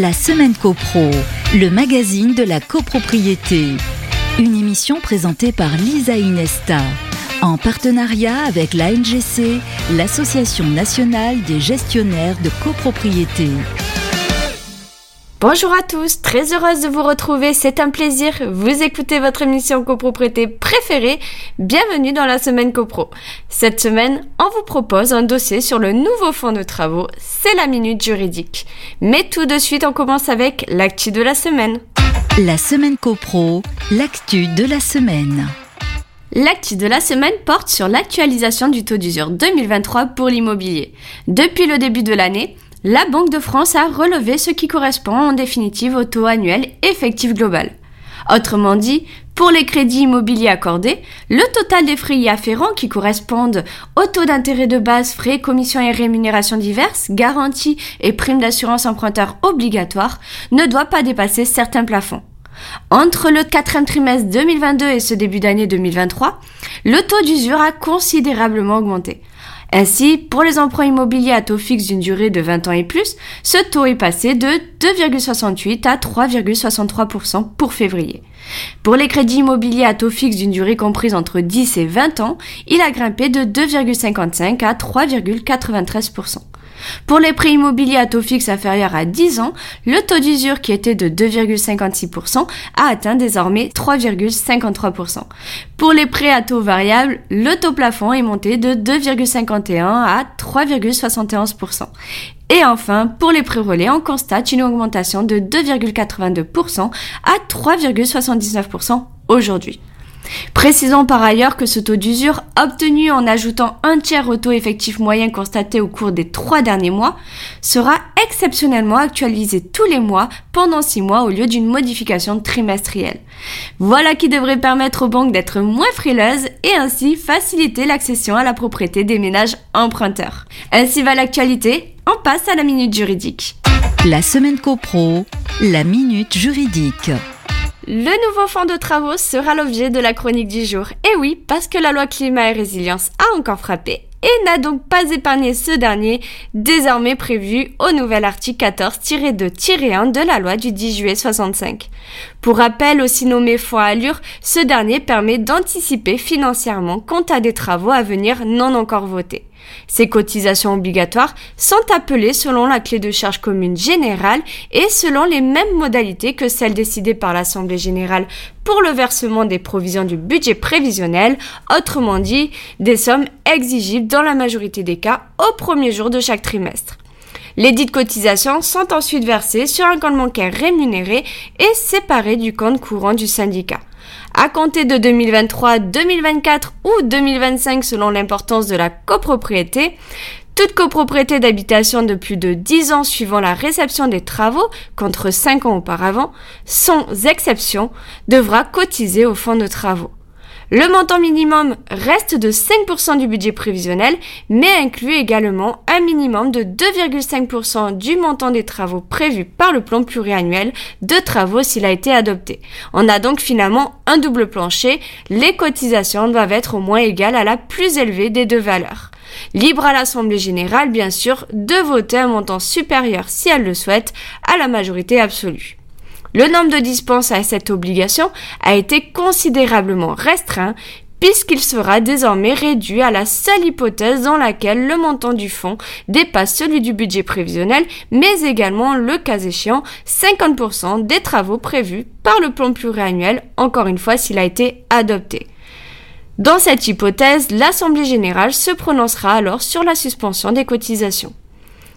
La semaine copro, le magazine de la copropriété. Une émission présentée par Lisa Inesta, en partenariat avec l'ANGC, l'Association nationale des gestionnaires de copropriété. Bonjour à tous, très heureuse de vous retrouver, c'est un plaisir. Vous écoutez votre émission copropriété préférée. Bienvenue dans la semaine copro. Cette semaine, on vous propose un dossier sur le nouveau fonds de travaux, c'est la minute juridique. Mais tout de suite, on commence avec l'actu de la semaine. La semaine copro, l'actu de la semaine. L'actu de la semaine porte sur l'actualisation du taux d'usure 2023 pour l'immobilier. Depuis le début de l'année, la Banque de France a relevé ce qui correspond en définitive au taux annuel effectif global. Autrement dit, pour les crédits immobiliers accordés, le total des frais y afférents qui correspondent au taux d'intérêt de base, frais, commissions et rémunérations diverses, garanties et primes d'assurance emprunteur obligatoires ne doit pas dépasser certains plafonds. Entre le quatrième trimestre 2022 et ce début d'année 2023, le taux d'usure a considérablement augmenté. Ainsi, pour les emprunts immobiliers à taux fixe d'une durée de 20 ans et plus, ce taux est passé de 2,68 à 3,63% pour février. Pour les crédits immobiliers à taux fixe d'une durée comprise entre 10 et 20 ans, il a grimpé de 2,55 à 3,93%. Pour les prêts immobiliers à taux fixe inférieur à 10 ans, le taux d'usure qui était de 2,56% a atteint désormais 3,53%. Pour les prêts à taux variable, le taux plafond est monté de 2,51 à 3,71%. Et enfin, pour les prêts relais, on constate une augmentation de 2,82% à 3,79% aujourd'hui. Précisons par ailleurs que ce taux d'usure, obtenu en ajoutant un tiers au taux effectif moyen constaté au cours des trois derniers mois, sera exceptionnellement actualisé tous les mois pendant six mois au lieu d'une modification trimestrielle. Voilà qui devrait permettre aux banques d'être moins frileuses et ainsi faciliter l'accession à la propriété des ménages emprunteurs. Ainsi va l'actualité, on passe à la minute juridique. La semaine copro, la minute juridique. Le nouveau fonds de travaux sera l'objet de la chronique du jour. Et oui, parce que la loi climat et résilience a encore frappé et n'a donc pas épargné ce dernier, désormais prévu au nouvel article 14-2-1 de la loi du 10 juillet 65. Pour rappel, aussi nommé fonds Allure, ce dernier permet d'anticiper financièrement quant à des travaux à venir non encore votés. Ces cotisations obligatoires sont appelées selon la clé de charge commune générale et selon les mêmes modalités que celles décidées par l'Assemblée générale pour le versement des provisions du budget prévisionnel, autrement dit des sommes exigibles dans la majorité des cas au premier jour de chaque trimestre. Les dites cotisations sont ensuite versées sur un compte bancaire rémunéré et séparé du compte courant du syndicat. À compter de 2023, 2024 ou 2025 selon l'importance de la copropriété, toute copropriété d'habitation de plus de 10 ans suivant la réception des travaux, contre 5 ans auparavant, sans exception, devra cotiser au fonds de travaux. Le montant minimum reste de 5% du budget prévisionnel, mais inclut également un minimum de 2,5% du montant des travaux prévus par le plan pluriannuel de travaux s'il a été adopté. On a donc finalement un double plancher. Les cotisations doivent être au moins égales à la plus élevée des deux valeurs. Libre à l'Assemblée générale, bien sûr, de voter un montant supérieur, si elle le souhaite, à la majorité absolue. Le nombre de dispenses à cette obligation a été considérablement restreint puisqu'il sera désormais réduit à la seule hypothèse dans laquelle le montant du fonds dépasse celui du budget prévisionnel, mais également, le cas échéant, 50% des travaux prévus par le plan pluriannuel, encore une fois s'il a été adopté. Dans cette hypothèse, l'Assemblée générale se prononcera alors sur la suspension des cotisations.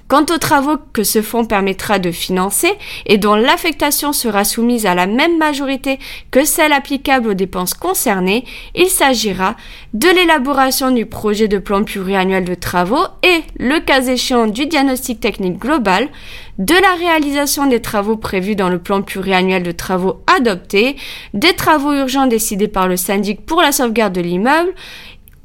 Quant aux travaux que ce fonds permettra de financer et dont l'affectation sera soumise à la même majorité que celle applicable aux dépenses concernées, il s'agira de l'élaboration du projet de plan pluriannuel de travaux et, le cas échéant, du diagnostic technique global, de la réalisation des travaux prévus dans le plan pluriannuel de travaux adopté, des travaux urgents décidés par le syndic pour la sauvegarde de l'immeuble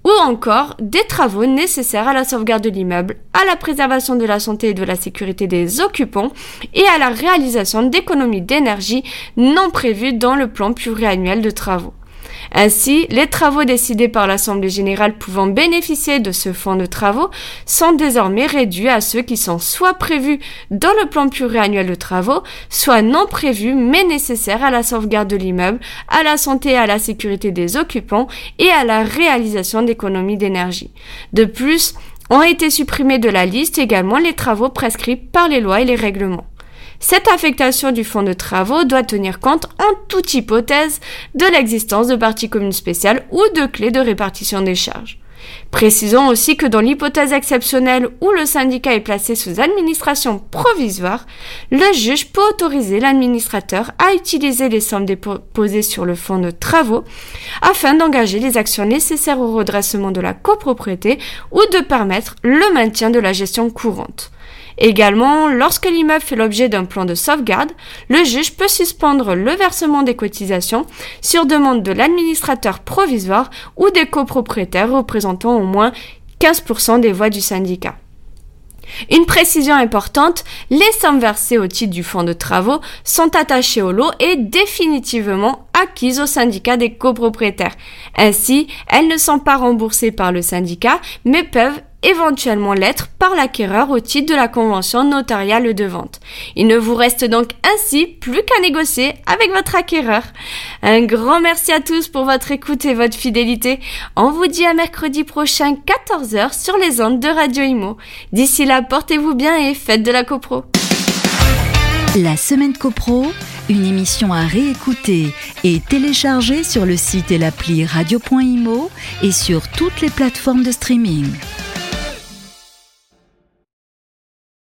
ou encore des travaux nécessaires à la sauvegarde de l'immeuble, à la préservation de la santé et de la sécurité des occupants et à la réalisation d'économies d'énergie non prévues dans le plan pluriannuel de travaux. Ainsi, les travaux décidés par l'Assemblée générale pouvant bénéficier de ce fonds de travaux sont désormais réduits à ceux qui sont soit prévus dans le plan pluriannuel de travaux, soit non prévus mais nécessaires à la sauvegarde de l'immeuble, à la santé et à la sécurité des occupants et à la réalisation d'économies d'énergie. De plus, ont été supprimés de la liste également les travaux prescrits par les lois et les règlements. Cette affectation du fonds de travaux doit tenir compte en toute hypothèse de l'existence de parties communes spéciales ou de clés de répartition des charges. Précisons aussi que dans l'hypothèse exceptionnelle où le syndicat est placé sous administration provisoire, le juge peut autoriser l'administrateur à utiliser les sommes déposées sur le fonds de travaux afin d'engager les actions nécessaires au redressement de la copropriété ou de permettre le maintien de la gestion courante. Également, lorsque l'immeuble fait l'objet d'un plan de sauvegarde, le juge peut suspendre le versement des cotisations sur demande de l'administrateur provisoire ou des copropriétaires représentant au moins 15% des voix du syndicat. Une précision importante, les sommes versées au titre du fonds de travaux sont attachées au lot et définitivement acquises au syndicat des copropriétaires. Ainsi, elles ne sont pas remboursées par le syndicat, mais peuvent éventuellement l'être par l'acquéreur au titre de la convention notariale de vente. Il ne vous reste donc ainsi plus qu'à négocier avec votre acquéreur. Un grand merci à tous pour votre écoute et votre fidélité. On vous dit à mercredi prochain 14h sur les ondes de Radio Imo. D'ici là, portez-vous bien et faites de la copro. La semaine copro, une émission à réécouter et télécharger sur le site et l'appli radio.imo et sur toutes les plateformes de streaming.